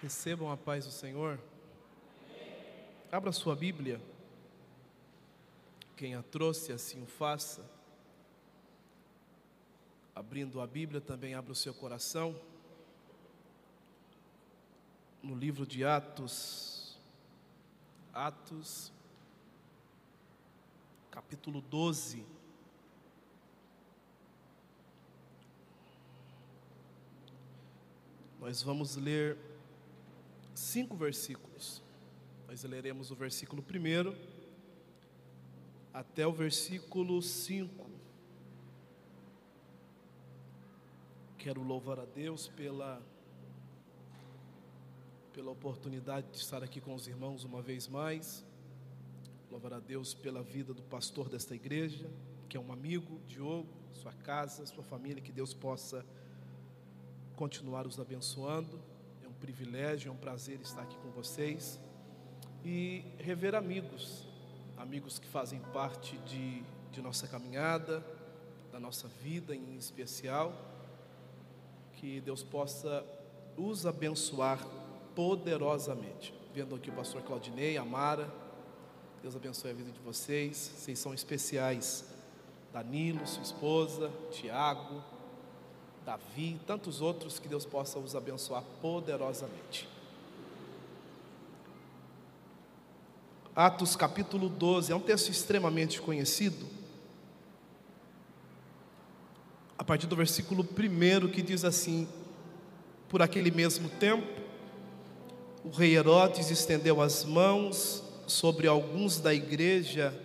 Recebam a paz do Senhor. Abra sua Bíblia. Quem a trouxe, assim o faça. Abrindo a Bíblia, também abra o seu coração. No livro de Atos, Atos, capítulo 12. Nós vamos ler cinco versículos. Nós leremos o versículo primeiro até o versículo 5. Quero louvar a Deus pela pela oportunidade de estar aqui com os irmãos uma vez mais. Louvar a Deus pela vida do pastor desta igreja, que é um amigo, Diogo, sua casa, sua família, que Deus possa continuar os abençoando privilégio, é um prazer estar aqui com vocês e rever amigos, amigos que fazem parte de, de nossa caminhada, da nossa vida em especial. Que Deus possa os abençoar poderosamente. Vendo aqui o pastor Claudinei, a Mara, Deus abençoe a vida de vocês, vocês são especiais. Danilo, sua esposa, Tiago, Davi e tantos outros, que Deus possa os abençoar poderosamente. Atos capítulo 12 é um texto extremamente conhecido. A partir do versículo 1 que diz assim: Por aquele mesmo tempo, o rei Herodes estendeu as mãos sobre alguns da igreja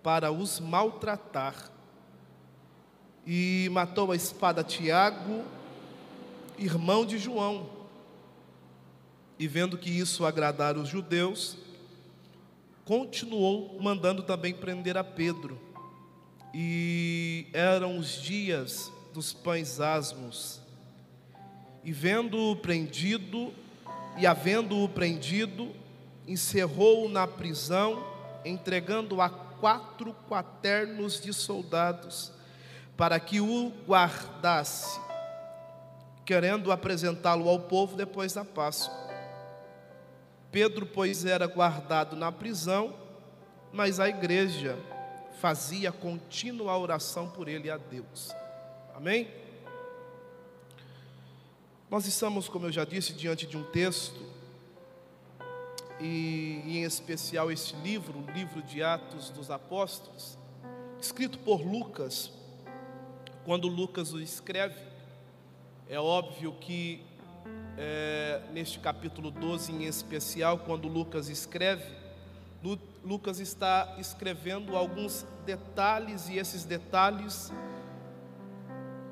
para os maltratar e matou a espada Tiago, irmão de João. E vendo que isso agradara os judeus, continuou mandando também prender a Pedro. E eram os dias dos pães asmos. E vendo-o prendido, e havendo-o prendido, encerrou-o na prisão, entregando a quatro quaternos de soldados para que o guardasse, querendo apresentá-lo ao povo depois da Páscoa. Pedro, pois, era guardado na prisão, mas a igreja fazia contínua oração por ele a Deus. Amém? Nós estamos, como eu já disse, diante de um texto, e em especial este livro, o livro de Atos dos Apóstolos, escrito por Lucas, quando Lucas o escreve, é óbvio que é, neste capítulo 12 em especial, quando Lucas escreve, Lu, Lucas está escrevendo alguns detalhes e esses detalhes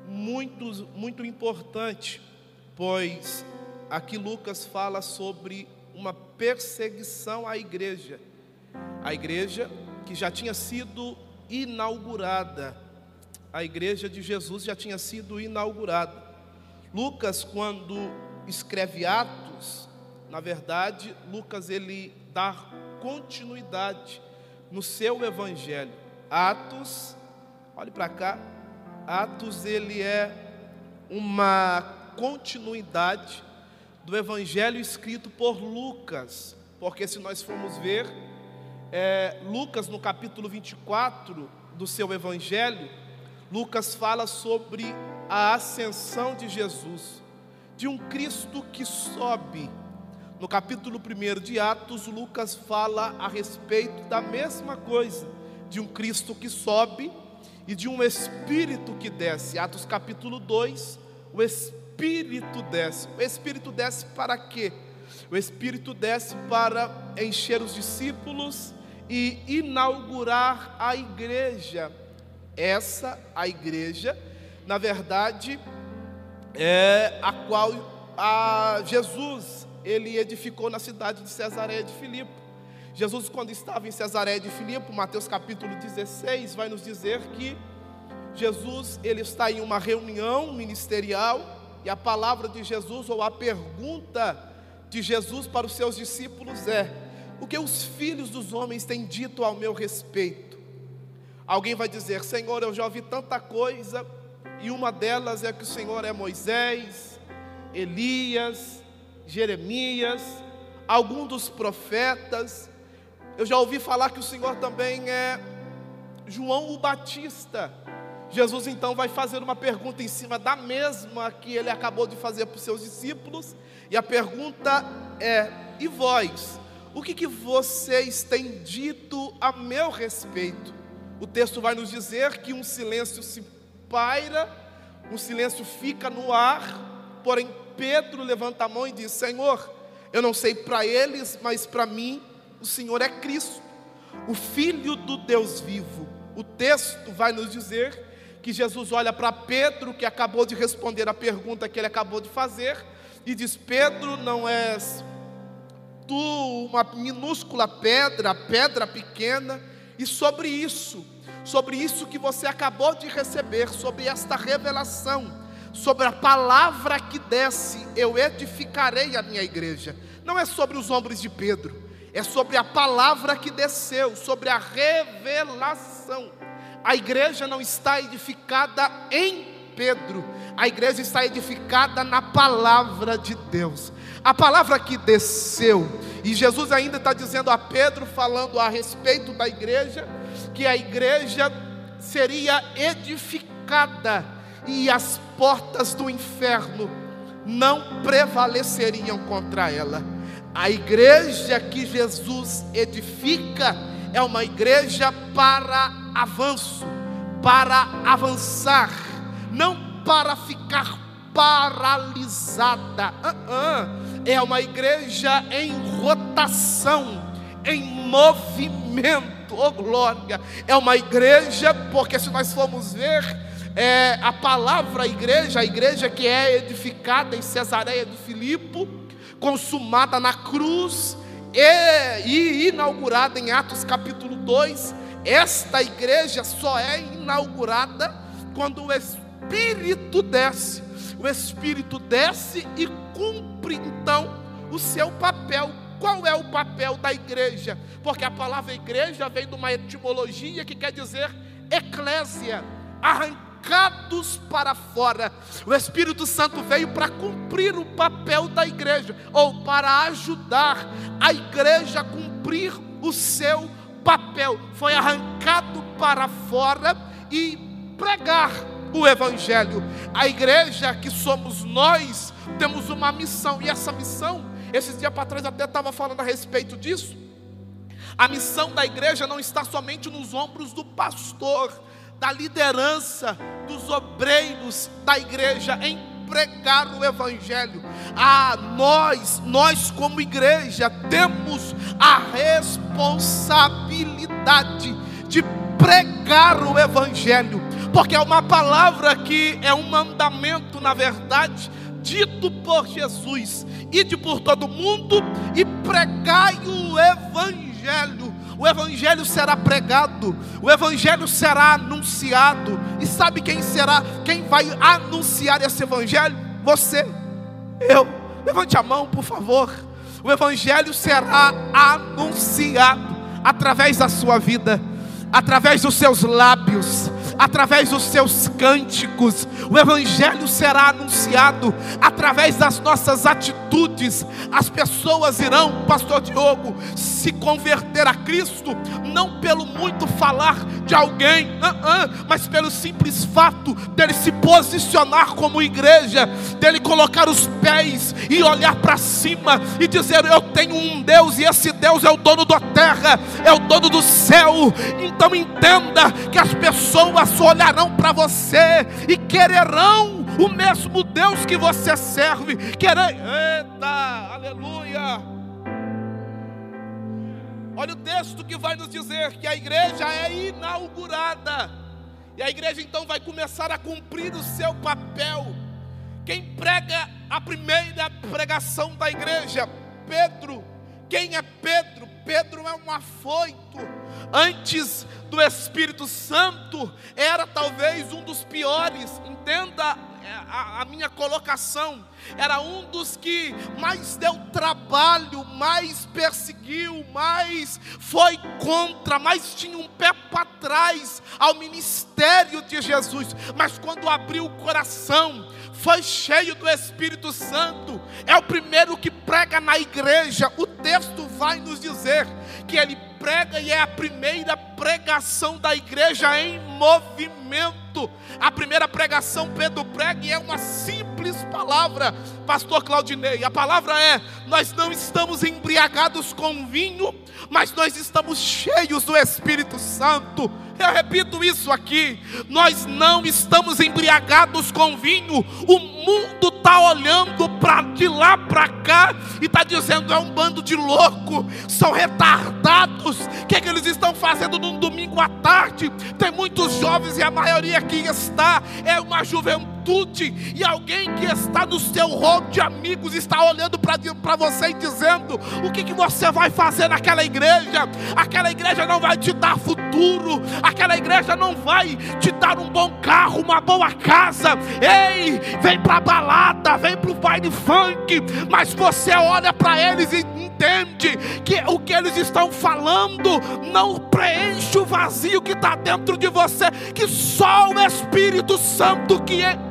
muito, muito importante, pois aqui Lucas fala sobre uma perseguição à igreja, a igreja que já tinha sido inaugurada a igreja de Jesus já tinha sido inaugurada. Lucas, quando escreve Atos, na verdade, Lucas ele dá continuidade no seu evangelho. Atos, olhe para cá, Atos ele é uma continuidade do evangelho escrito por Lucas, porque se nós formos ver, é, Lucas no capítulo 24 do seu evangelho, Lucas fala sobre a ascensão de Jesus, de um Cristo que sobe. No capítulo 1 de Atos, Lucas fala a respeito da mesma coisa, de um Cristo que sobe e de um Espírito que desce. Atos capítulo 2, o Espírito desce. O Espírito desce para quê? O Espírito desce para encher os discípulos e inaugurar a igreja essa a igreja, na verdade, é a qual a Jesus ele edificou na cidade de Cesareia de Filipe. Jesus, quando estava em Cesareia de Filipe, Mateus capítulo 16, vai nos dizer que Jesus ele está em uma reunião ministerial e a palavra de Jesus ou a pergunta de Jesus para os seus discípulos é: o que os filhos dos homens têm dito ao meu respeito? Alguém vai dizer: Senhor, eu já ouvi tanta coisa, e uma delas é que o Senhor é Moisés, Elias, Jeremias, algum dos profetas. Eu já ouvi falar que o Senhor também é João o Batista. Jesus então vai fazer uma pergunta em cima da mesma que ele acabou de fazer para os seus discípulos, e a pergunta é: e vós? O que, que vocês têm dito a meu respeito? O texto vai nos dizer que um silêncio se paira, um silêncio fica no ar, porém Pedro levanta a mão e diz: Senhor, eu não sei para eles, mas para mim o Senhor é Cristo, o Filho do Deus vivo. O texto vai nos dizer que Jesus olha para Pedro, que acabou de responder a pergunta que ele acabou de fazer, e diz: Pedro, não és tu uma minúscula pedra, pedra pequena, e sobre isso, sobre isso que você acabou de receber, sobre esta revelação, sobre a palavra que desce, eu edificarei a minha igreja. Não é sobre os ombros de Pedro, é sobre a palavra que desceu, sobre a revelação. A igreja não está edificada em Pedro, a igreja está edificada na palavra de Deus. A palavra que desceu, e Jesus ainda está dizendo a Pedro, falando a respeito da igreja, que a igreja seria edificada e as portas do inferno não prevaleceriam contra ela. A igreja que Jesus edifica é uma igreja para avanço, para avançar, não para ficar paralisada. Uh -uh. É uma igreja em rotação, em movimento. Oh glória! É uma igreja, porque se nós formos ver é, a palavra igreja, a igreja que é edificada em Cesareia de Filipe, consumada na cruz e, e inaugurada em Atos capítulo 2, esta igreja só é inaugurada quando o Espírito desce. O Espírito desce e cumpre então o seu papel. Qual é o papel da igreja? Porque a palavra igreja vem de uma etimologia que quer dizer eclésia, arrancados para fora. O Espírito Santo veio para cumprir o papel da igreja, ou para ajudar a igreja a cumprir o seu papel foi arrancado para fora e pregar o Evangelho. A igreja que somos nós, temos uma missão, e essa missão, esses dias para trás até estava falando a respeito disso. A missão da igreja não está somente nos ombros do pastor, da liderança, dos obreiros da igreja em pregar o Evangelho. Ah, nós, nós como igreja, temos a responsabilidade de pregar o Evangelho, porque é uma palavra que é um mandamento, na verdade, dito por Jesus: ide por todo mundo e pregai o Evangelho o Evangelho será pregado, o Evangelho será anunciado. E sabe quem será? Quem vai anunciar esse Evangelho? Você, eu. Levante a mão, por favor. O Evangelho será anunciado através da sua vida, através dos seus lábios, através dos seus cânticos, o Evangelho será anunciado através das nossas atitudes. As pessoas irão, Pastor Diogo, se converter a Cristo, não pelo muito falar de alguém, uh -uh, mas pelo simples fato dele se posicionar como igreja, dele colocar os pés e olhar para cima e dizer: Eu tenho um Deus e esse Deus é o dono da terra, é o dono do céu. Então entenda que as pessoas olharão para você e quererão o mesmo Deus que você serve. Querer, eita, aleluia. Olha o texto que vai nos dizer que a igreja é inaugurada. E a igreja então vai começar a cumprir o seu papel. Quem prega a primeira pregação da igreja? Pedro. Quem é Pedro? Pedro é um afoito. Antes do Espírito Santo, era talvez um dos piores. Entenda a, a minha colocação, era um dos que mais deu trabalho, mais perseguiu, mais foi contra, mais tinha um pé para trás ao ministério de Jesus. Mas quando abriu o coração, foi cheio do Espírito Santo, é o primeiro que prega na igreja. O texto vai nos dizer que ele prega e é a primeira pregação da igreja em movimento. A primeira pregação Pedro prega e é uma simples palavra, pastor Claudinei. A palavra é: nós não estamos embriagados com vinho, mas nós estamos cheios do Espírito Santo. Eu repito isso aqui: nós não estamos embriagados com vinho, o mundo está olhando para de lá para cá e está dizendo: é um bando de louco, são retardados. O que, é que eles estão fazendo num domingo à tarde? Tem muitos jovens e a maioria aqui está, é uma juventude, e alguém que está no seu rol de amigos está olhando para você e dizendo: o que, que você vai fazer naquela igreja? Aquela igreja não vai te dar futuro, aquela igreja não vai te dar um bom carro, uma boa casa. Ei, vem para balada, vem para o baile funk, mas você olha para eles e entende que o que eles estão falando não preenche o vazio que está dentro de você, que só o Espírito Santo que é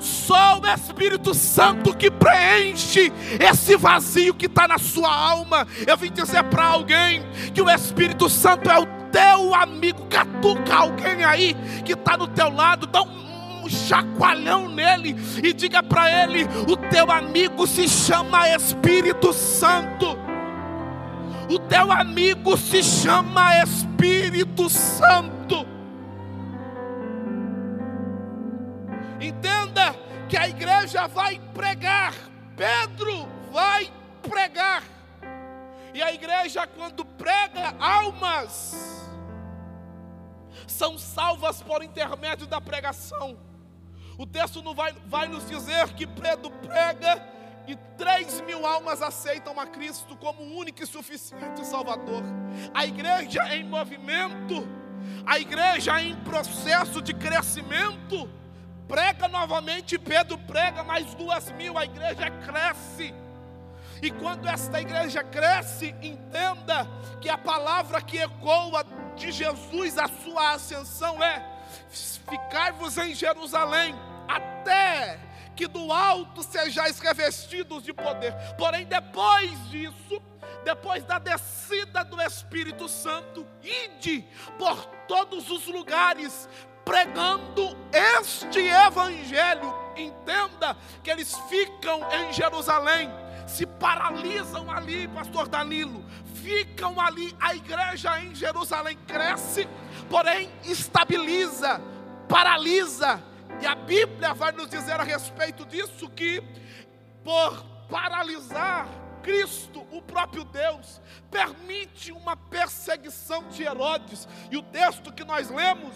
só o Espírito Santo que preenche esse vazio que está na sua alma. Eu vim dizer para alguém que o Espírito Santo é o teu amigo. Catuca alguém aí que está do teu lado, dá um chacoalhão nele e diga para ele: o teu amigo se chama Espírito Santo. O teu amigo se chama Espírito Santo. Entenda que a igreja vai pregar, Pedro vai pregar. E a igreja, quando prega, almas são salvas por intermédio da pregação. O texto não vai, vai nos dizer que Pedro prega e três mil almas aceitam a Cristo como único e suficiente Salvador. A igreja em movimento, a igreja em processo de crescimento, prega novamente, Pedro prega mais duas mil, a igreja cresce. E quando esta igreja cresce, entenda que a palavra que ecoa de Jesus, a sua ascensão é: ficar-vos em Jerusalém, até que do alto sejais revestidos de poder. Porém, depois disso, depois da descida do Espírito Santo, ide por todos os lugares, pregando este evangelho. Entenda que eles ficam em Jerusalém, se paralisam ali, pastor Danilo, ficam ali, a igreja em Jerusalém cresce, porém estabiliza, paralisa, e a Bíblia vai nos dizer a respeito disso que por paralisar Cristo, o próprio Deus, permite uma perseguição de Herodes. E o texto que nós lemos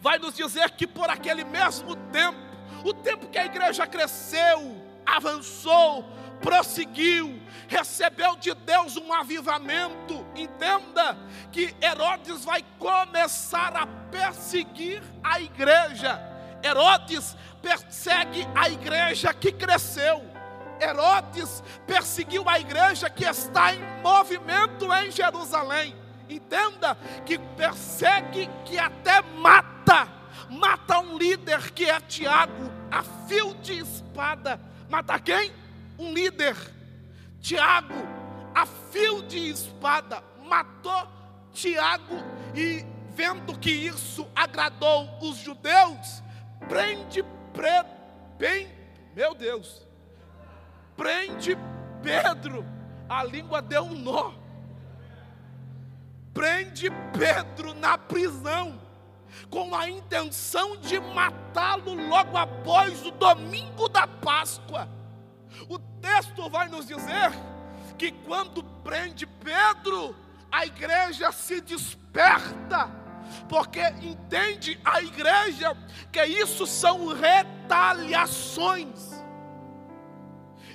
vai nos dizer que por aquele mesmo tempo, o tempo que a igreja cresceu, avançou, prosseguiu, recebeu de Deus um avivamento. Entenda que Herodes vai começar a perseguir a igreja. Herodes persegue a igreja que cresceu. Herodes perseguiu a igreja que está em movimento em Jerusalém. Entenda que persegue, que até mata. Mata um líder que é Tiago, a fio de espada. Mata quem? Um líder. Tiago, a fio de espada, matou Tiago e vendo que isso agradou os judeus, prende pre, bem, meu Deus, prende Pedro, a língua deu um nó prende Pedro na prisão, com a intenção de matá-lo logo após o domingo da Páscoa. O texto vai nos dizer que quando prende Pedro, a igreja se desperta, porque entende a igreja que isso são retaliações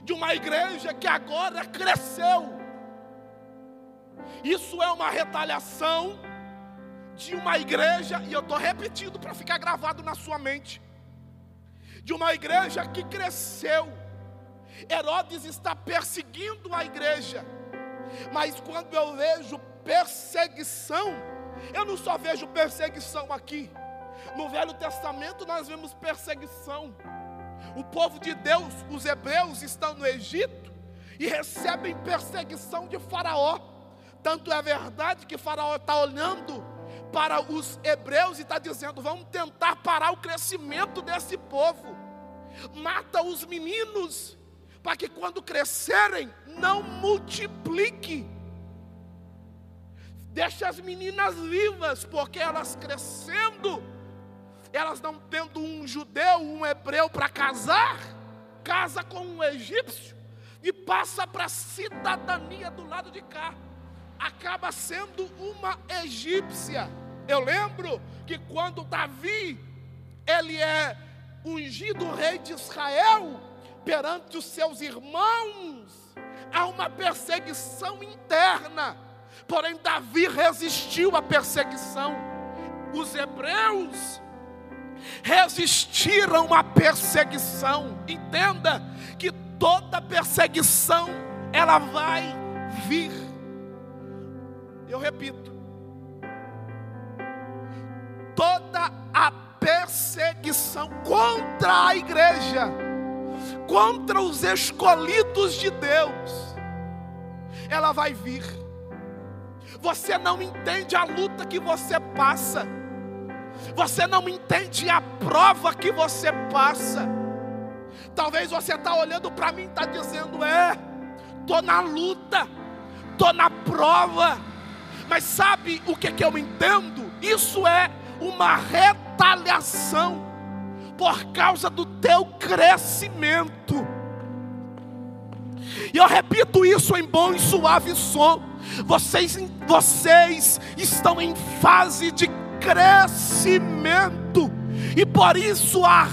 de uma igreja que agora cresceu isso é uma retaliação de uma igreja, e eu estou repetindo para ficar gravado na sua mente, de uma igreja que cresceu. Herodes está perseguindo a igreja, mas quando eu vejo perseguição, eu não só vejo perseguição aqui, no Velho Testamento nós vemos perseguição. O povo de Deus, os hebreus, estão no Egito e recebem perseguição de Faraó. Tanto é verdade que Faraó está olhando para os hebreus e está dizendo: vamos tentar parar o crescimento desse povo. Mata os meninos, para que quando crescerem, não multiplique. Deixa as meninas vivas, porque elas crescendo, elas não tendo um judeu, um hebreu para casar, casa com um egípcio e passa para a cidadania do lado de cá acaba sendo uma egípcia. Eu lembro que quando Davi, ele é ungido rei de Israel, perante os seus irmãos, há uma perseguição interna. Porém, Davi resistiu à perseguição. Os hebreus resistiram à perseguição. Entenda que toda perseguição ela vai vir eu repito, toda a perseguição contra a igreja, contra os escolhidos de Deus, ela vai vir. Você não entende a luta que você passa, você não entende a prova que você passa. Talvez você está olhando para mim e está dizendo: é, estou na luta, estou na prova mas sabe o que, é que eu entendo? Isso é uma retaliação por causa do teu crescimento. E eu repito isso em bom e suave som. Vocês, vocês estão em fase de crescimento, e por isso a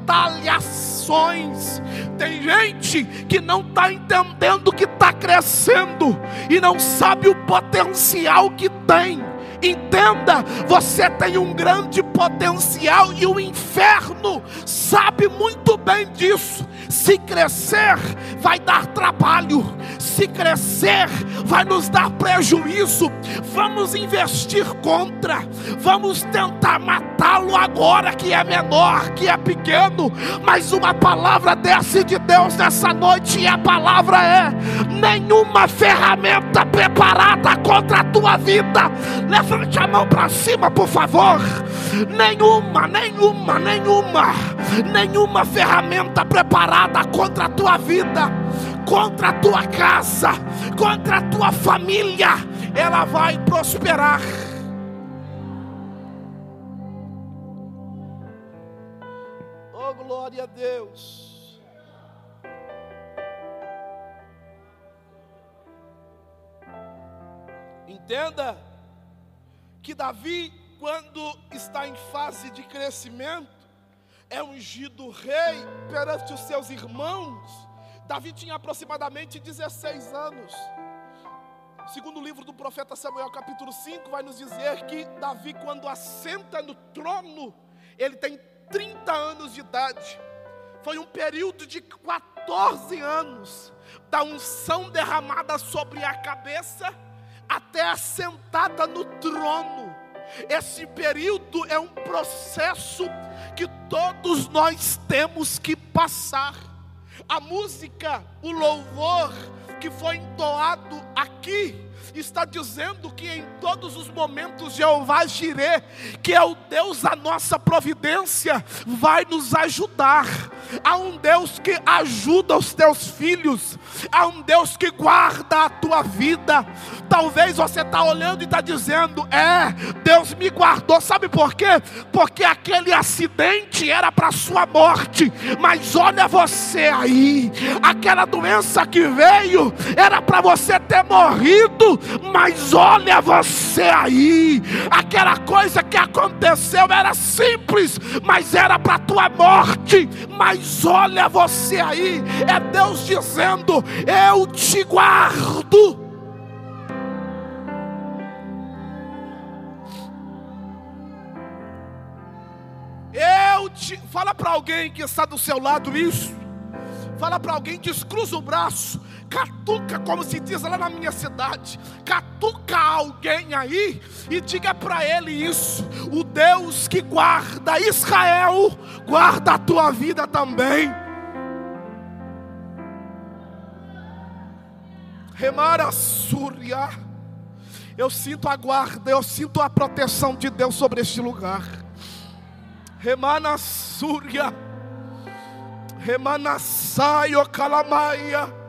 retaliações. Tem gente que não está entendendo que está crescendo e não sabe o potencial que tem. Entenda, você tem um grande potencial e o inferno sabe muito bem disso. Se crescer, vai dar trabalho. Se crescer, vai nos dar prejuízo. Vamos investir contra. Vamos tentar matá-lo agora, que é menor, que é pequeno. Mas uma palavra desce de Deus nessa noite, e a palavra é: nenhuma ferramenta preparada contra a tua vida. Levante a mão para cima, por favor. Nenhuma, nenhuma, nenhuma, nenhuma ferramenta preparada contra a tua vida, contra a tua casa, contra a tua família, ela vai prosperar. Glória a Deus. Entenda que Davi, quando está em fase de crescimento, é ungido rei perante os seus irmãos. Davi tinha aproximadamente 16 anos. Segundo o livro do profeta Samuel, capítulo 5, vai nos dizer que Davi, quando assenta no trono, ele tem 30 anos de idade. Foi um período de 14 anos da unção derramada sobre a cabeça até assentada no trono. Esse período é um processo que todos nós temos que passar. A música, o louvor que foi entoado aqui, está dizendo que em todos os momentos Jeová Jireh, que é o Deus da nossa providência, vai nos ajudar. Há um Deus que ajuda os teus filhos, há um Deus que guarda a tua vida. Talvez você está olhando e está dizendo: É, Deus me guardou. Sabe por quê? Porque aquele acidente era para sua morte. Mas olha você aí, aquela doença que veio era para você ter morrido mas olha você aí, aquela coisa que aconteceu era simples, mas era para tua morte, mas olha você aí, é Deus dizendo: eu te guardo. Eu te. Fala para alguém que está do seu lado isso. Fala para alguém, descruza o braço catuca, como se diz lá na minha cidade, catuca alguém aí e diga para ele isso: o Deus que guarda Israel, guarda a tua vida também. Remara Súria, eu sinto a guarda, eu sinto a proteção de Deus sobre este lugar. Remana Súria. Remanassaio calamaia.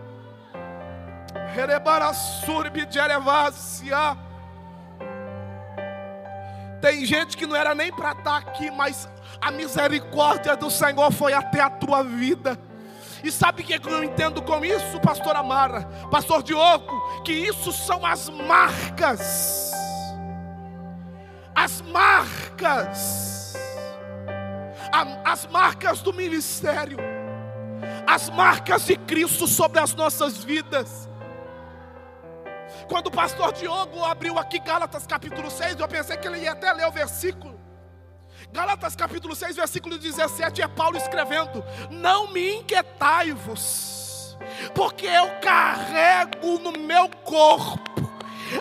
Tem gente que não era nem para estar tá aqui, mas a misericórdia do Senhor foi até a tua vida. E sabe o que eu entendo com isso, pastor Amara, pastor Diogo? Que isso são as marcas. As marcas. As marcas do ministério as marcas de Cristo sobre as nossas vidas. Quando o pastor Diogo abriu aqui Gálatas capítulo 6, eu pensei que ele ia até ler o versículo. Gálatas capítulo 6, versículo 17 é Paulo escrevendo: Não me inquietai-vos, porque eu carrego no meu corpo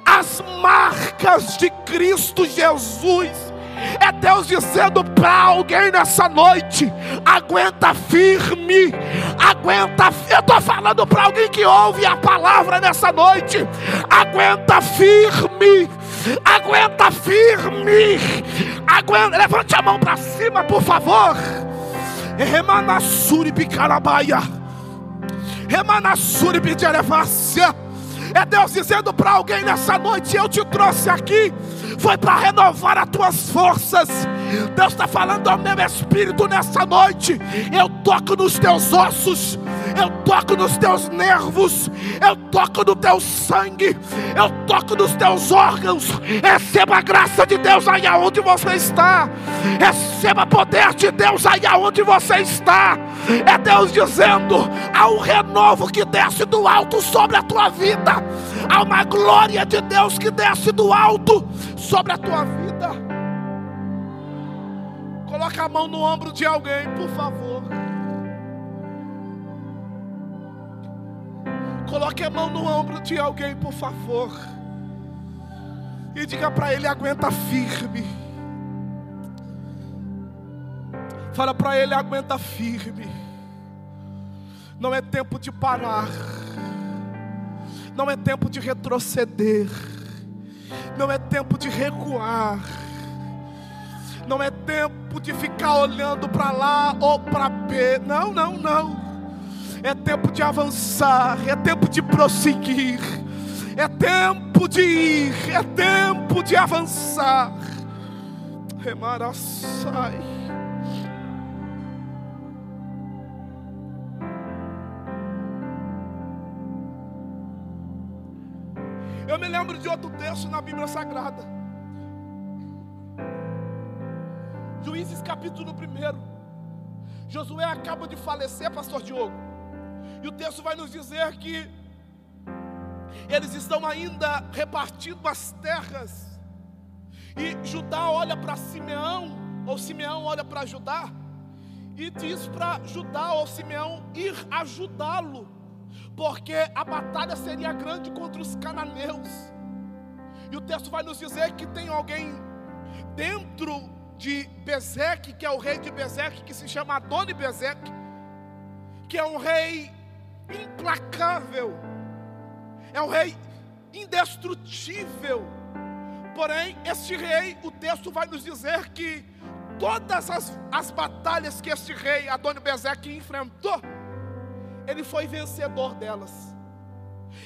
as marcas de Cristo Jesus é Deus dizendo para alguém nessa noite: aguenta firme, aguenta. Eu estou falando para alguém que ouve a palavra nessa noite: aguenta firme, aguenta firme, aguenta. Levante a mão para cima, por favor. Remanassuri bicarabaia, Remanassuri bidiarevácia. É Deus dizendo para alguém nessa noite: Eu te trouxe aqui foi para renovar as tuas forças. Deus está falando ao meu espírito nessa noite. Eu toco nos teus ossos, eu toco nos teus nervos, eu toco no teu sangue, eu toco nos teus órgãos. Receba a graça de Deus aí aonde você está, receba poder de Deus aí aonde você está. É Deus dizendo: há um renovo que desce do alto sobre a tua vida, há uma glória de Deus que desce do alto sobre a tua vida. Coloca a mão no ombro de alguém, por favor. Coloque a mão no ombro de alguém, por favor. E diga para ele: aguenta firme. Fala para ele: aguenta firme. Não é tempo de parar. Não é tempo de retroceder. Não é tempo de recuar. Não é tempo de ficar olhando para lá ou para B. Não, não, não. É tempo de avançar, é tempo de prosseguir. É tempo de ir, é tempo de avançar. Remaraçai. Eu me lembro de outro texto na Bíblia Sagrada. Juízes capítulo 1. Josué acaba de falecer, pastor Diogo. E o texto vai nos dizer que eles estão ainda repartindo as terras. E Judá olha para Simeão, ou Simeão olha para Judá, e diz para Judá ou Simeão ir ajudá-lo porque a batalha seria grande contra os cananeus. E o texto vai nos dizer que tem alguém dentro de Bezeque, que é o rei de Bezeque, que se chama Adoni Bezeque, que é um rei implacável, é um rei indestrutível. Porém, este rei, o texto vai nos dizer que todas as, as batalhas que este rei, Adoni Bezeque, enfrentou, ele foi vencedor delas.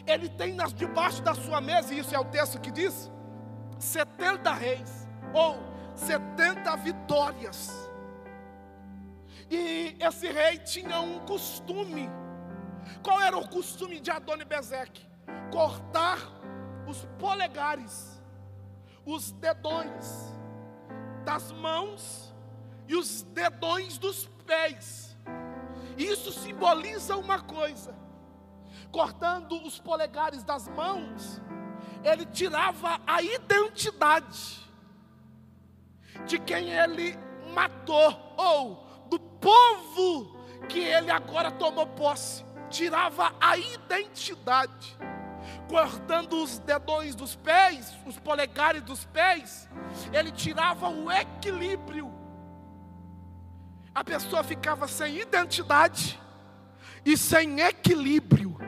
Ele tem nas, debaixo da sua mesa, e isso é o texto que diz: 70 reis, ou 70 vitórias. E esse rei tinha um costume. Qual era o costume de Adoni Bezeque? Cortar os polegares, os dedões das mãos e os dedões dos pés. Isso simboliza uma coisa: cortando os polegares das mãos, ele tirava a identidade de quem ele matou, ou povo que ele agora tomou posse, tirava a identidade, cortando os dedões dos pés, os polegares dos pés, ele tirava o equilíbrio. A pessoa ficava sem identidade e sem equilíbrio.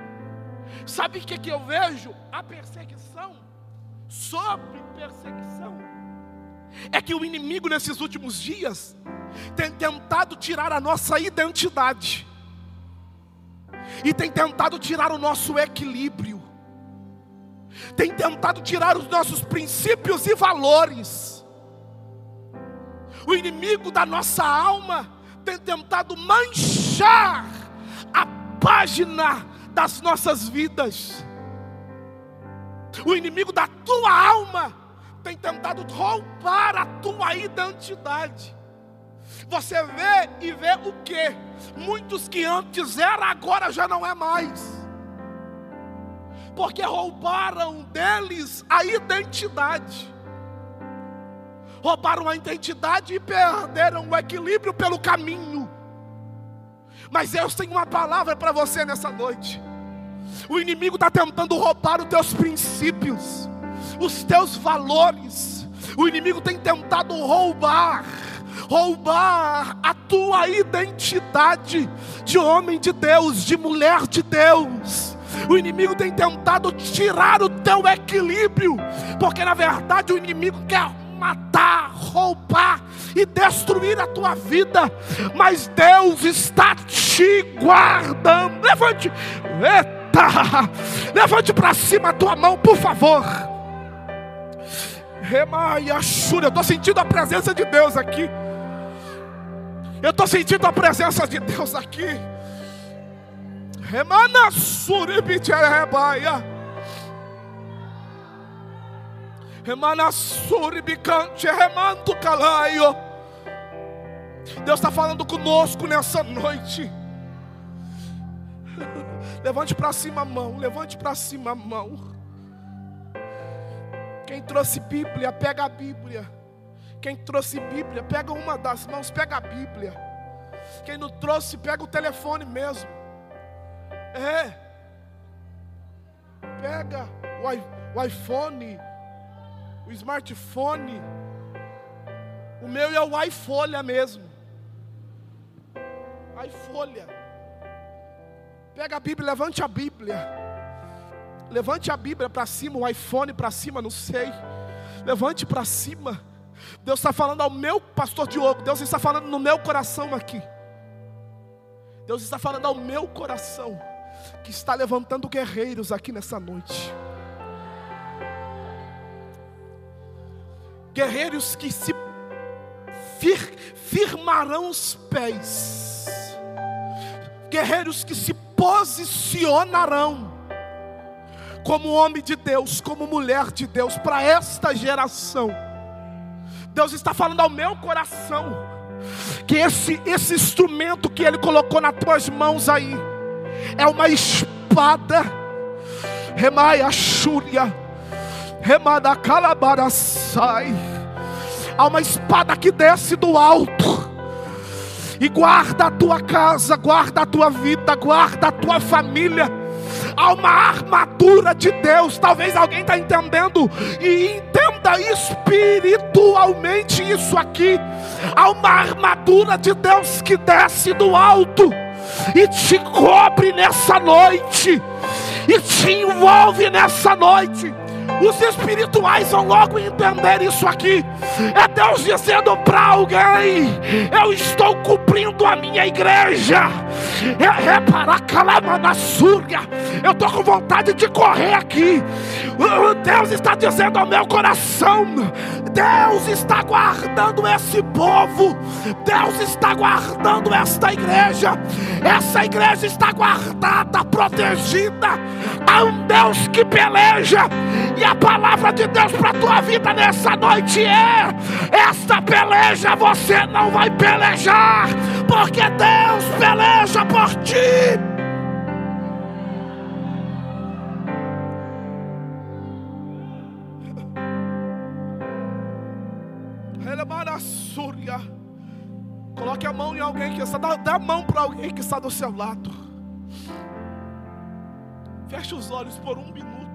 Sabe o que, que eu vejo? A perseguição, sobre perseguição, é que o inimigo nesses últimos dias tem tentado tirar a nossa identidade, e tem tentado tirar o nosso equilíbrio, tem tentado tirar os nossos princípios e valores. O inimigo da nossa alma tem tentado manchar a página das nossas vidas. O inimigo da tua alma tem tentado roubar a tua identidade. Você vê e vê o que? Muitos que antes era, agora já não é mais. Porque roubaram deles a identidade. Roubaram a identidade e perderam o equilíbrio pelo caminho. Mas Deus tem uma palavra para você nessa noite. O inimigo está tentando roubar os teus princípios, os teus valores. O inimigo tem tentado roubar roubar a tua identidade de homem de Deus, de mulher de Deus. O inimigo tem tentado tirar o teu equilíbrio, porque na verdade o inimigo quer matar, roubar e destruir a tua vida, mas Deus está te guardando. Levante, eita, levante para cima a tua mão, por favor. Remaia, eu estou sentindo a presença de Deus aqui. Eu estou sentindo a presença de Deus aqui. Remana suribiterebaia. Remana suribicante remanto calaio. Deus está falando conosco nessa noite. Levante para cima a mão, levante para cima a mão. Quem trouxe Bíblia, pega a Bíblia. Quem trouxe Bíblia, pega uma das mãos, pega a Bíblia. Quem não trouxe, pega o telefone mesmo. É. Pega o, iPhone, o smartphone. O meu é o iFolha mesmo. iFolha. Pega a Bíblia, levante a Bíblia. Levante a Bíblia para cima, o iPhone para cima, não sei. Levante para cima. Deus está falando ao meu pastor Diogo, Deus está falando no meu coração aqui. Deus está falando ao meu coração, que está levantando guerreiros aqui nessa noite. Guerreiros que se fir, firmarão os pés, guerreiros que se posicionarão como homem de Deus, como mulher de Deus, para esta geração Deus está falando ao meu coração que esse, esse instrumento que Ele colocou nas tuas mãos aí é uma espada, remai Xúria, remada sai, há uma espada que desce do alto e guarda a tua casa, guarda a tua vida, guarda a tua família há uma armadura de Deus. Talvez alguém está entendendo e entenda espiritualmente isso aqui. Há uma armadura de Deus que desce do alto e te cobre nessa noite e te envolve nessa noite. Os espirituais vão logo entender isso aqui. É Deus dizendo para alguém: Eu estou cumprindo a minha igreja. Reparar calama na surga. Eu estou com vontade de correr aqui. Deus está dizendo ao meu coração: Deus está guardando esse povo. Deus está guardando esta igreja. Essa igreja está guardada, protegida. Há um Deus que peleja e a palavra de Deus para a tua vida nessa noite é: esta peleja você não vai pelejar, porque Deus peleja por ti. Coloque a mão em alguém que está, dá, dá a mão para alguém que está do seu lado. Feche os olhos por um minuto.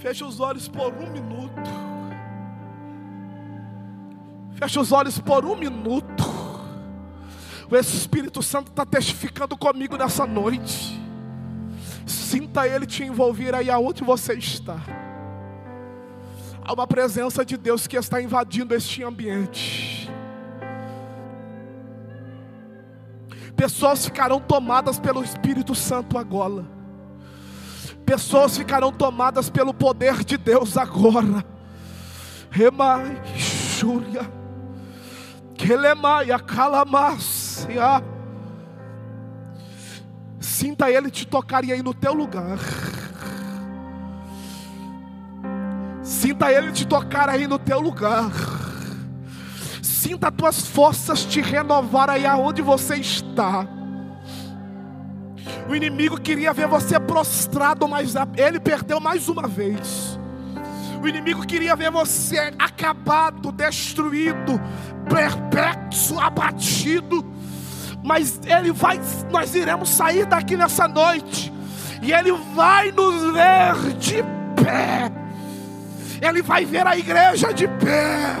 Feche os olhos por um minuto. Feche os olhos por um minuto. O Espírito Santo está testificando comigo nessa noite. Sinta Ele te envolver aí aonde você está. Há uma presença de Deus que está invadindo este ambiente. Pessoas ficarão tomadas pelo Espírito Santo agora. Pessoas ficarão tomadas pelo poder de Deus agora. Remai, Júria, Kelemaia, Calamácia. Sinta Ele te tocar aí no teu lugar. Sinta Ele te tocar aí no teu lugar. Sinta as tuas forças te renovar aí aonde você está. O inimigo queria ver você prostrado, mas ele perdeu mais uma vez. O inimigo queria ver você acabado, destruído, perplexo, abatido. Mas ele vai, nós iremos sair daqui nessa noite. E ele vai nos ver de pé. Ele vai ver a igreja de pé.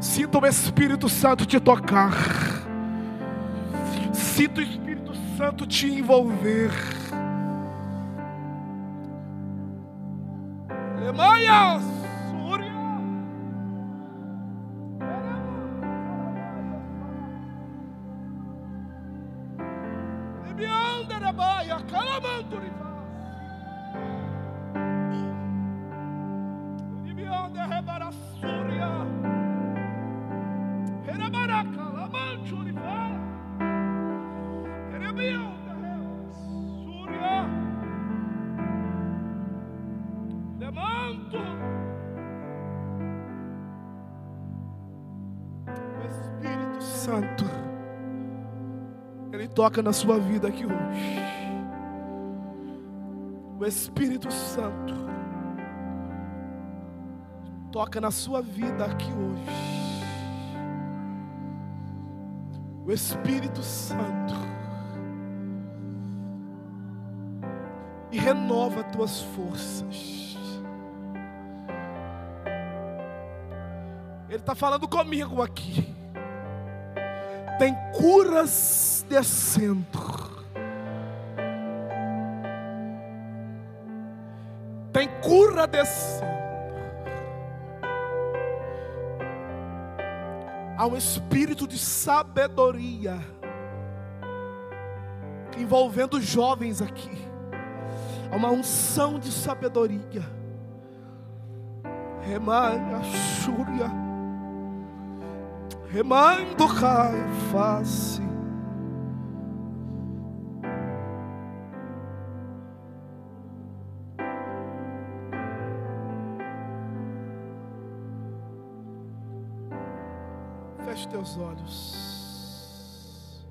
Sinta o Espírito Santo te tocar. Sinta o Espírito Santo te envolver. Alemanha, toca na sua vida aqui hoje. O Espírito Santo toca na sua vida aqui hoje. O Espírito Santo e renova tuas forças. Ele está falando comigo aqui. Tem curas descendo. Tem cura descendo. Há um espírito de sabedoria envolvendo jovens aqui. Há uma unção de sabedoria. Remai, Axúria. Remando cai face. Feche teus olhos.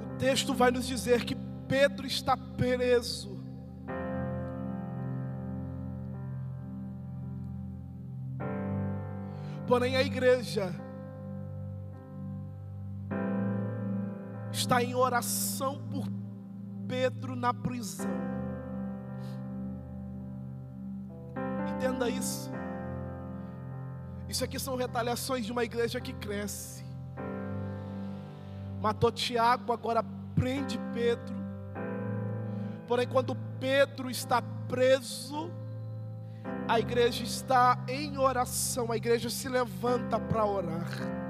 O texto vai nos dizer que Pedro está preso. Porém, a igreja está em oração por Pedro na prisão. Entenda isso. Isso aqui são retaliações de uma igreja que cresce. Matou Tiago, agora prende Pedro. Porém, quando Pedro está preso, a igreja está em oração, a igreja se levanta para orar.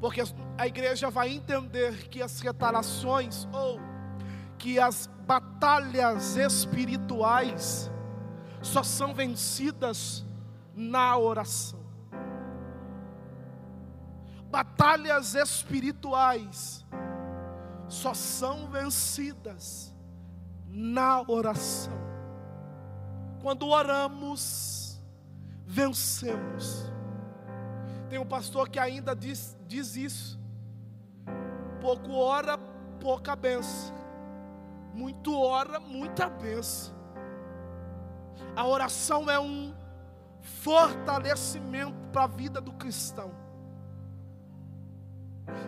Porque a igreja vai entender que as retaliações ou que as batalhas espirituais só são vencidas na oração. Batalhas espirituais só são vencidas na oração. Quando oramos, vencemos. Tem um pastor que ainda diz, diz isso. Pouco ora, pouca benção. Muito ora, muita benção. A oração é um fortalecimento para a vida do cristão.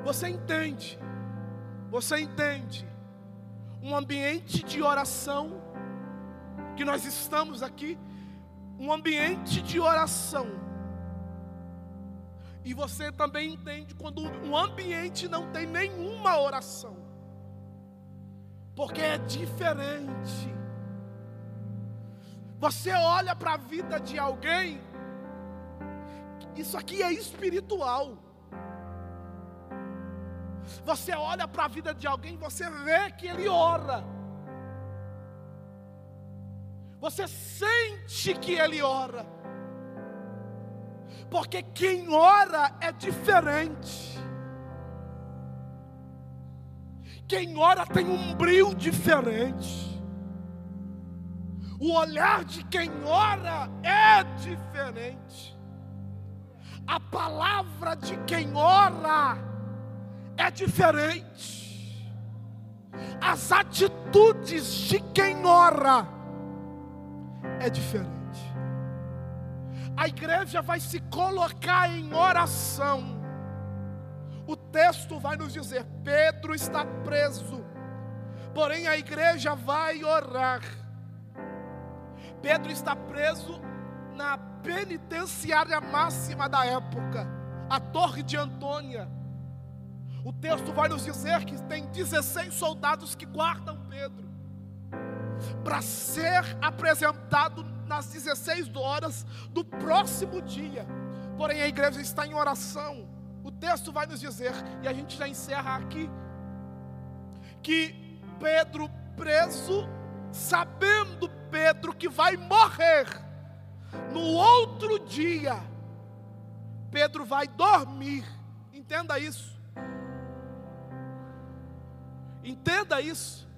Você entende? Você entende? Um ambiente de oração que nós estamos aqui, um ambiente de oração. E você também entende quando um ambiente não tem nenhuma oração. Porque é diferente. Você olha para a vida de alguém, isso aqui é espiritual. Você olha para a vida de alguém, você vê que ele ora. Você sente que ele ora. Porque quem ora é diferente. Quem ora tem um brilho diferente. O olhar de quem ora é diferente. A palavra de quem ora é diferente. As atitudes de quem ora é diferente. A igreja vai se colocar em oração. O texto vai nos dizer: Pedro está preso, porém a igreja vai orar. Pedro está preso na penitenciária máxima da época, a Torre de Antônia. O texto vai nos dizer que tem 16 soldados que guardam Pedro, para ser apresentado nas 16 horas do próximo dia. Porém, a igreja está em oração. O texto vai nos dizer, e a gente já encerra aqui, que Pedro preso, sabendo Pedro que vai morrer. No outro dia, Pedro vai dormir. Entenda isso. Entenda isso.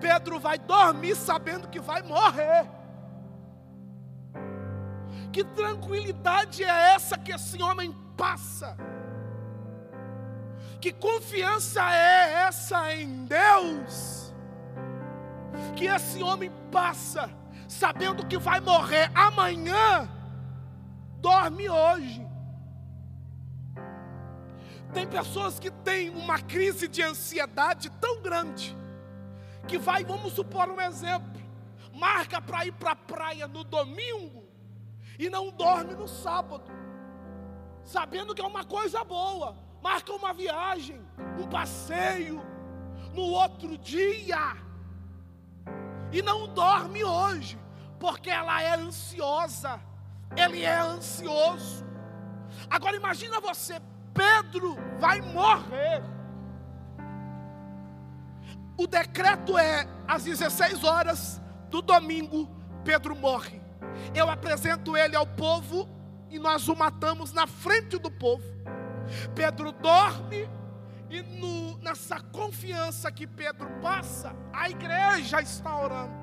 Pedro vai dormir sabendo que vai morrer. Que tranquilidade é essa que esse homem passa? Que confiança é essa em Deus? que esse homem passa, sabendo que vai morrer amanhã, dorme hoje. Tem pessoas que têm uma crise de ansiedade tão grande, que vai, vamos supor um exemplo, marca para ir para a praia no domingo e não dorme no sábado, sabendo que é uma coisa boa, marca uma viagem, um passeio, no outro dia, e não dorme hoje, porque ela é ansiosa, ele é ansioso. Agora imagina você, Pedro vai morrer. O decreto é às 16 horas do domingo, Pedro morre. Eu apresento ele ao povo e nós o matamos na frente do povo. Pedro dorme e no, nessa confiança que Pedro passa, a igreja está orando.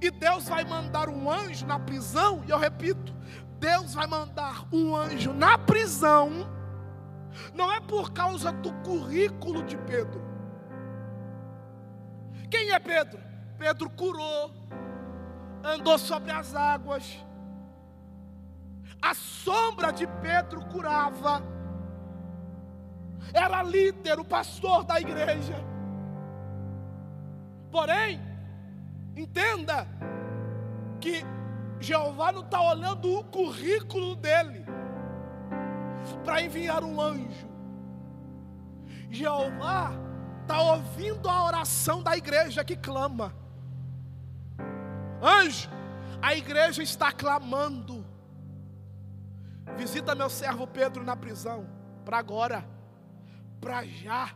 E Deus vai mandar um anjo na prisão, e eu repito, Deus vai mandar um anjo na prisão, não é por causa do currículo de Pedro. Quem é Pedro? Pedro curou, andou sobre as águas, a sombra de Pedro curava era líder, o pastor da igreja. Porém, entenda que Jeová não está olhando o currículo dele para enviar um anjo. Jeová está ouvindo a oração da igreja que clama. Anjo, a igreja está clamando. Visita meu servo Pedro na prisão, para agora para já.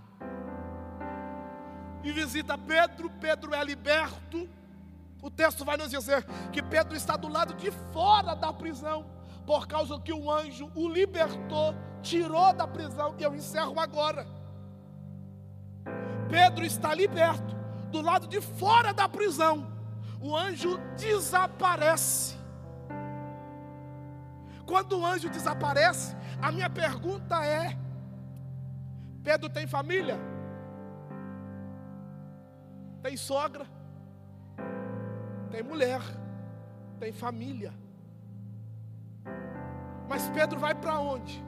E visita Pedro, Pedro é liberto. O texto vai nos dizer que Pedro está do lado de fora da prisão, por causa que o anjo o libertou, tirou da prisão, e eu encerro agora. Pedro está liberto, do lado de fora da prisão, o anjo desaparece. quando o anjo desaparece, a minha pergunta é: Pedro tem família? Tem sogra? Tem mulher? Tem família? Mas Pedro vai para onde?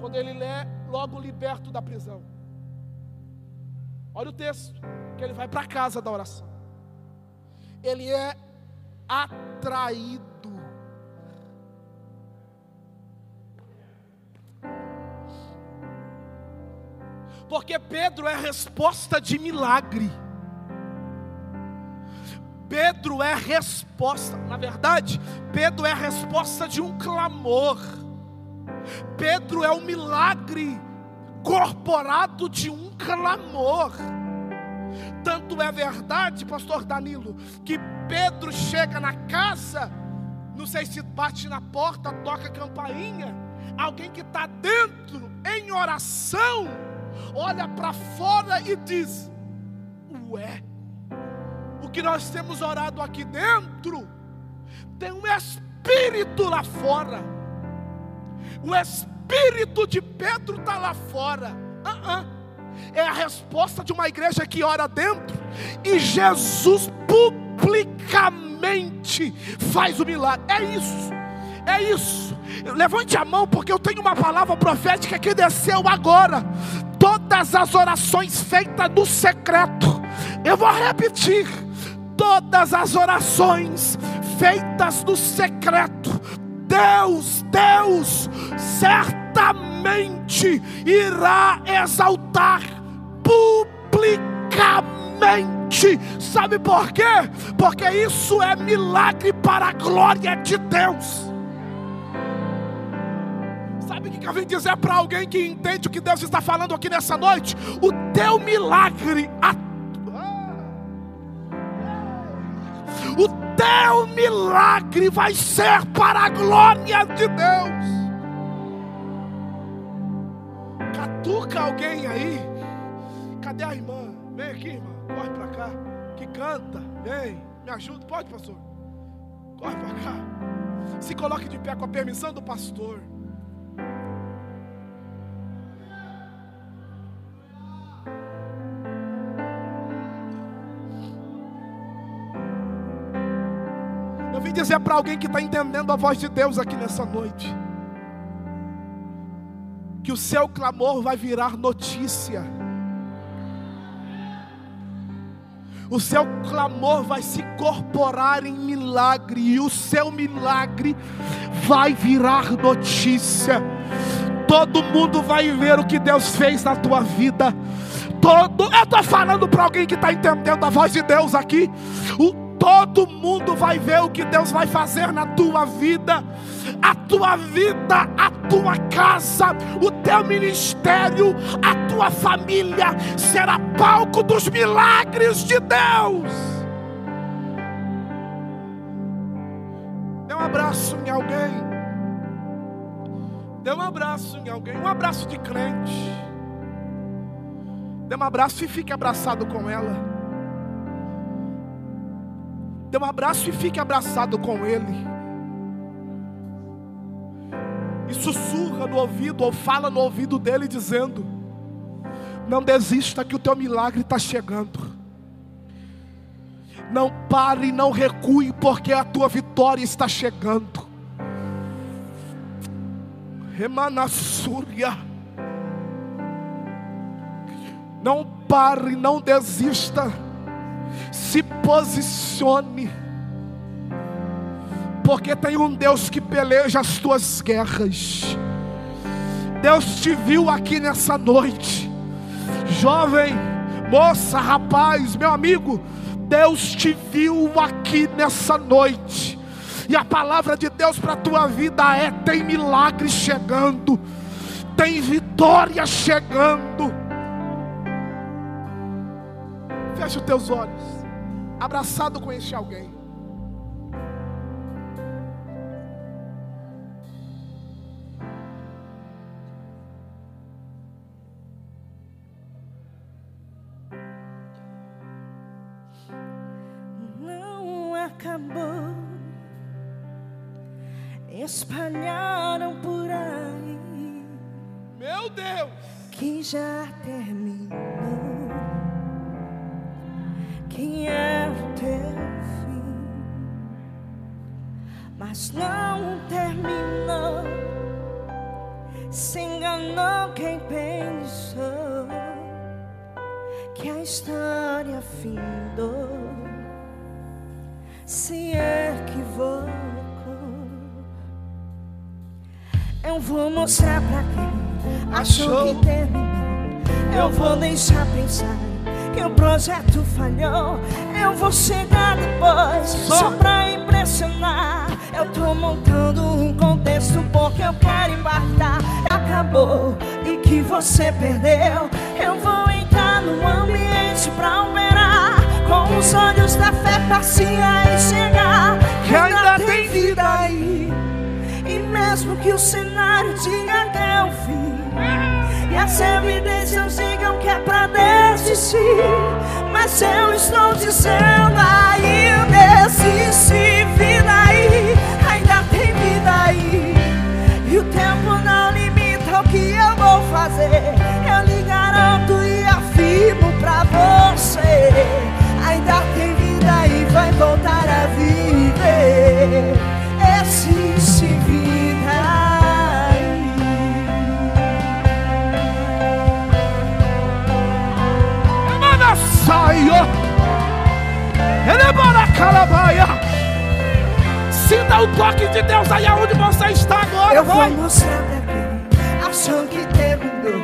Quando ele é logo liberto da prisão. Olha o texto, que ele vai para casa da oração. Ele é atraído. Porque Pedro é resposta de milagre. Pedro é resposta, na verdade, Pedro é resposta de um clamor. Pedro é o milagre corporado de um clamor. Tanto é verdade, pastor Danilo, que Pedro chega na casa, não sei se bate na porta, toca campainha, alguém que está dentro em oração, olha para fora e diz: Ué, o que nós temos orado aqui dentro, tem um espírito lá fora. O espírito de Pedro está lá fora. Uh -uh. É a resposta de uma igreja que ora dentro e Jesus publicamente faz o milagre. É isso. É isso. Levante a mão, porque eu tenho uma palavra profética que desceu agora. Todas as orações feitas no secreto, eu vou repetir todas as orações feitas no secreto, Deus, Deus, certamente irá exaltar publicamente. Sabe por quê? Porque isso é milagre para a glória de Deus. Sabe o que eu vim dizer para alguém que entende o que Deus está falando aqui nessa noite? O teu milagre, a o teu milagre vai ser para a glória de Deus. Catuca alguém aí. Cadê a irmã? Vem aqui, irmã. Corre para cá. Que canta. Vem. Me ajuda. Pode, pastor. Corre para cá. Se coloque de pé com a permissão do pastor. Dizer para alguém que está entendendo a voz de Deus aqui nessa noite: que o seu clamor vai virar notícia. O seu clamor vai se incorporar em milagre, e o seu milagre vai virar notícia. Todo mundo vai ver o que Deus fez na tua vida. Todo, eu estou falando para alguém que está entendendo a voz de Deus aqui. O, todo mundo vai ver o que Deus vai fazer na tua vida, a tua vida, a tua casa, o teu ministério, a tua família será palco dos milagres de Deus. Dê um abraço em alguém. Dê um abraço em alguém, um abraço de crente. Dê um abraço e fique abraçado com ela. Dê um abraço e fique abraçado com Ele. E sussurra no ouvido ou fala no ouvido dele dizendo: Não desista que o teu milagre está chegando. Não pare, não recue, porque a tua vitória está chegando. Remanassúria. Não pare, não desista se posicione, porque tem um Deus que peleja as tuas guerras. Deus te viu aqui nessa noite, jovem, moça, rapaz, meu amigo. Deus te viu aqui nessa noite, e a palavra de Deus para a tua vida é: tem milagre chegando, tem vitória chegando. Feche os teus olhos, abraçado com este alguém. Não acabou espalharam por aí. Meu Deus! Que já terminou. Mas não terminou. Se enganou quem pensou que a história findou. Se equivocou. Eu vou mostrar pra quem achou Achou. que terminou. Eu vou deixar pensar que o projeto falhou. Eu vou chegar depois Só. só pra impressionar. Eu tô montando um contexto porque eu quero embarcar. Acabou e que você perdeu. Eu vou entrar no ambiente pra operar. Com os olhos da fé passear e chegar. Que ainda tem vida aí. E mesmo que o cenário diga que é o fim. E as evidências digam que é pra desistir. Mas eu estou dizendo ainda existe vida aí. Ainda tem E o tempo não limita o que eu vou fazer. Eu lhe garanto e afirmo pra você. Ainda tem vida aí, vai voltar a viver. Existe vida aí. Emana saia. Elebora calabaia. Sinta o toque de Deus aí aonde você está agora. Eu vou vai. mostrar pra quem achou que terminou.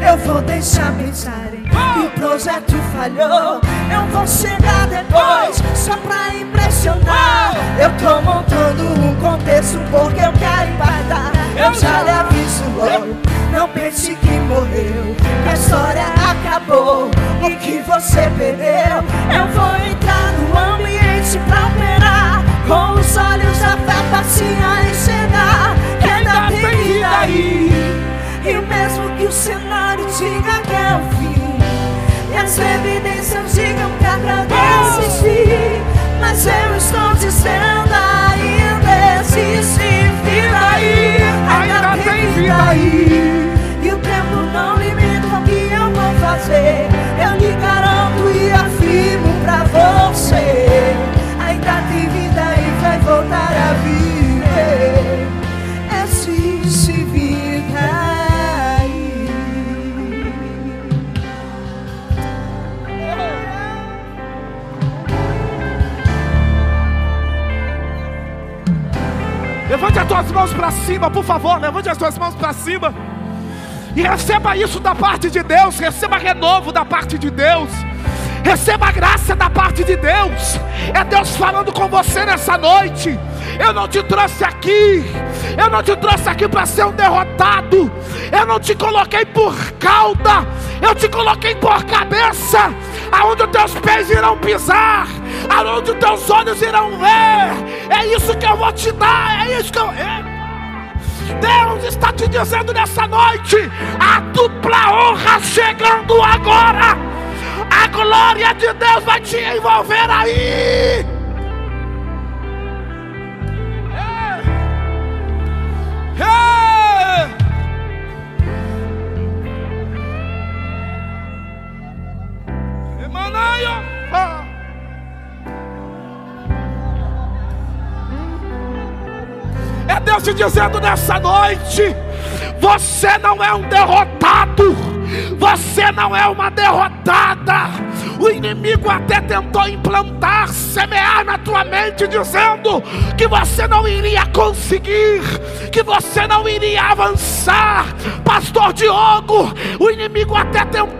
Eu vou deixar pensarem que o projeto falhou. Eu vou chegar depois só pra impressionar. Eu tô montando um contexto porque eu quero embarcar. Eu já lhe aviso logo. Não pense que morreu, que a história acabou. O que você perdeu, eu vou entrar no ambiente pra operar. Cenário diga Levante as tuas mãos para cima, por favor. Levante as tuas mãos para cima. E receba isso da parte de Deus. Receba renovo da parte de Deus. Receba graça da parte de Deus. É Deus falando com você nessa noite. Eu não te trouxe aqui. Eu não te trouxe aqui para ser um derrotado. Eu não te coloquei por cauda. Eu te coloquei por cabeça. Aonde os teus pés irão pisar. Aonde os teus olhos irão ver. É isso que eu vou te dar. É isso que eu. É. Deus está te dizendo nessa noite: a dupla honra chegando agora. A glória de Deus vai te envolver aí. Deus te dizendo nessa noite: você não é um derrotado, você não é uma derrotada. O inimigo até tentou implantar, semear na tua mente, dizendo que você não iria conseguir, que você não iria avançar. Pastor Diogo, o inimigo até tentou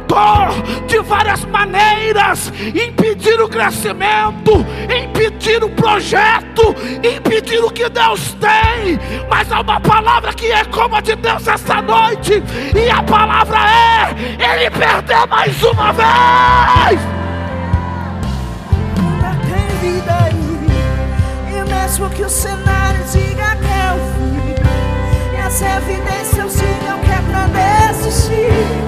de várias maneiras impedir o crescimento, impedir o projeto, impedir o que Deus tem. Mas há uma palavra que é como a de Deus essa noite, e a palavra é: Ele perdeu mais uma vez. Tem vida aí. E mesmo que o cenário diga que é o fim, e as evidências digam que é pra desistir,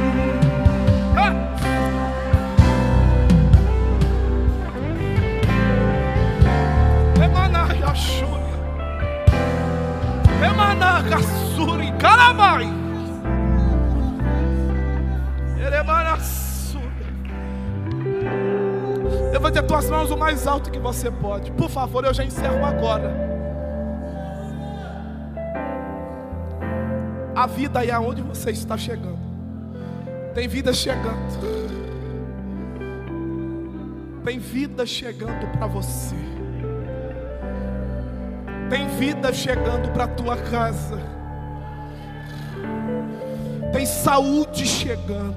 Calamai. Levante as tuas mãos o mais alto que você pode. Por favor, eu já encerro agora. A vida aí aonde você está chegando. Tem vida chegando. Tem vida chegando para você. Tem vida chegando para tua casa. Tem saúde chegando.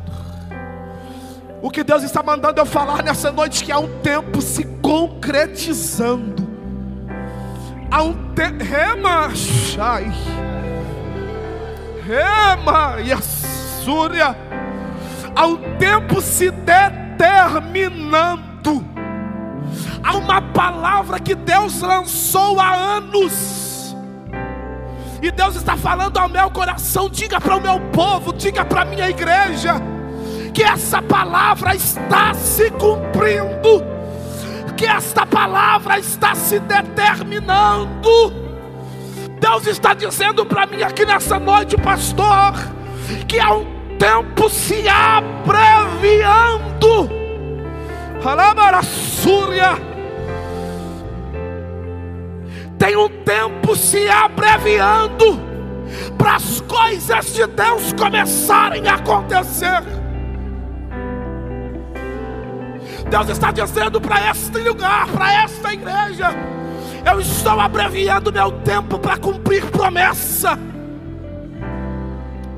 O que Deus está mandando eu falar nessa noite que há um tempo se concretizando. Há um tempo. Rema, Shai. Rema. Há um tempo se determinando. Há uma palavra que Deus lançou há anos. E Deus está falando ao meu coração: diga para o meu povo, diga para a minha igreja que essa palavra está se cumprindo, que esta palavra está se determinando. Deus está dizendo para mim aqui nessa noite, pastor, que há um tempo se abreviando. Alamarasúria. Tem um tempo se abreviando para as coisas de Deus começarem a acontecer. Deus está dizendo para este lugar, para esta igreja: eu estou abreviando meu tempo para cumprir promessa.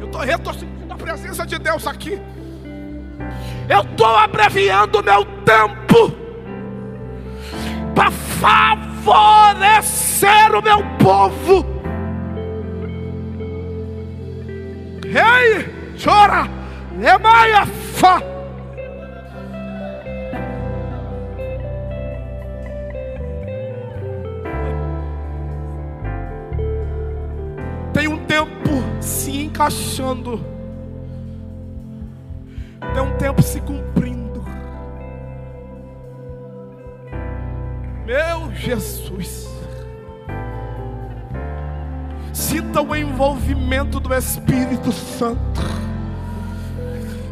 Eu estou sentindo a presença de Deus aqui. Eu estou abreviando meu tempo para favorecer o meu povo. Ei, chora, emaia, fa. encaixando, tem um tempo se cumprindo. Meu Jesus, sinta o envolvimento do Espírito Santo,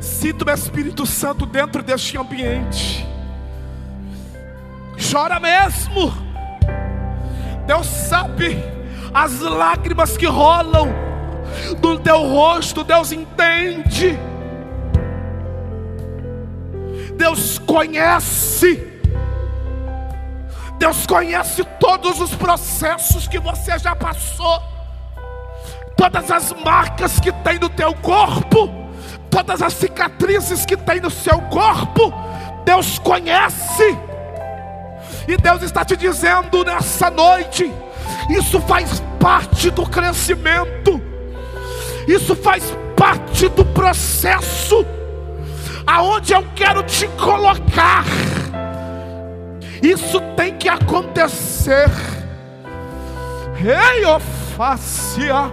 sinta o Espírito Santo dentro deste ambiente. Chora mesmo, Deus sabe as lágrimas que rolam do teu rosto, Deus entende. Deus conhece. Deus conhece todos os processos que você já passou, todas as marcas que tem no teu corpo, todas as cicatrizes que tem no seu corpo. Deus conhece. E Deus está te dizendo nessa noite: isso faz parte do crescimento. Isso faz parte do processo aonde eu quero te colocar. Isso tem que acontecer. Ei, ofácia.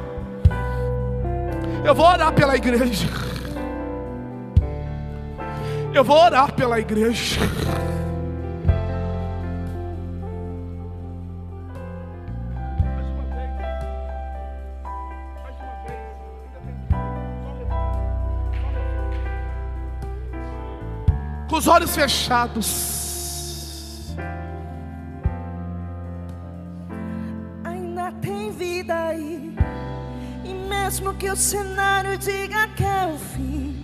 Eu vou orar pela igreja. Eu vou orar pela igreja. com os olhos fechados. O cenário diga que é o fim,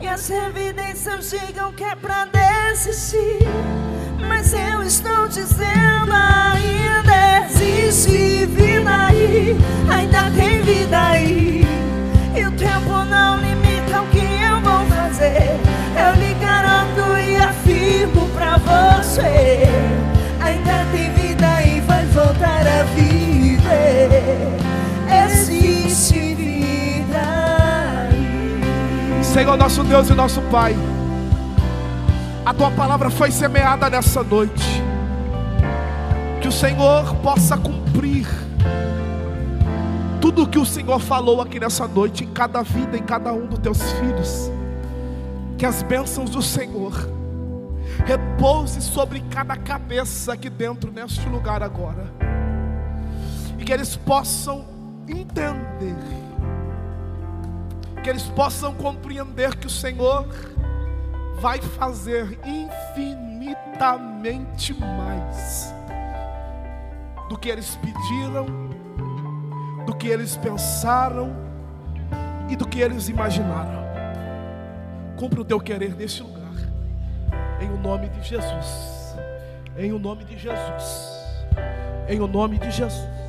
e as evidências digam que é pra desistir, mas eu estou dizendo ainda existe vida aí, ainda tem vida aí, Senhor, nosso Deus e nosso Pai, a tua palavra foi semeada nessa noite. Que o Senhor possa cumprir tudo o que o Senhor falou aqui nessa noite, em cada vida, em cada um dos teus filhos. Que as bênçãos do Senhor repouse sobre cada cabeça aqui dentro, neste lugar agora. E que eles possam entender, que eles possam compreender que o Senhor vai fazer infinitamente mais do que eles pediram, do que eles pensaram e do que eles imaginaram. Cumpra o teu querer neste lugar, em o nome de Jesus, em o nome de Jesus, em o nome de Jesus.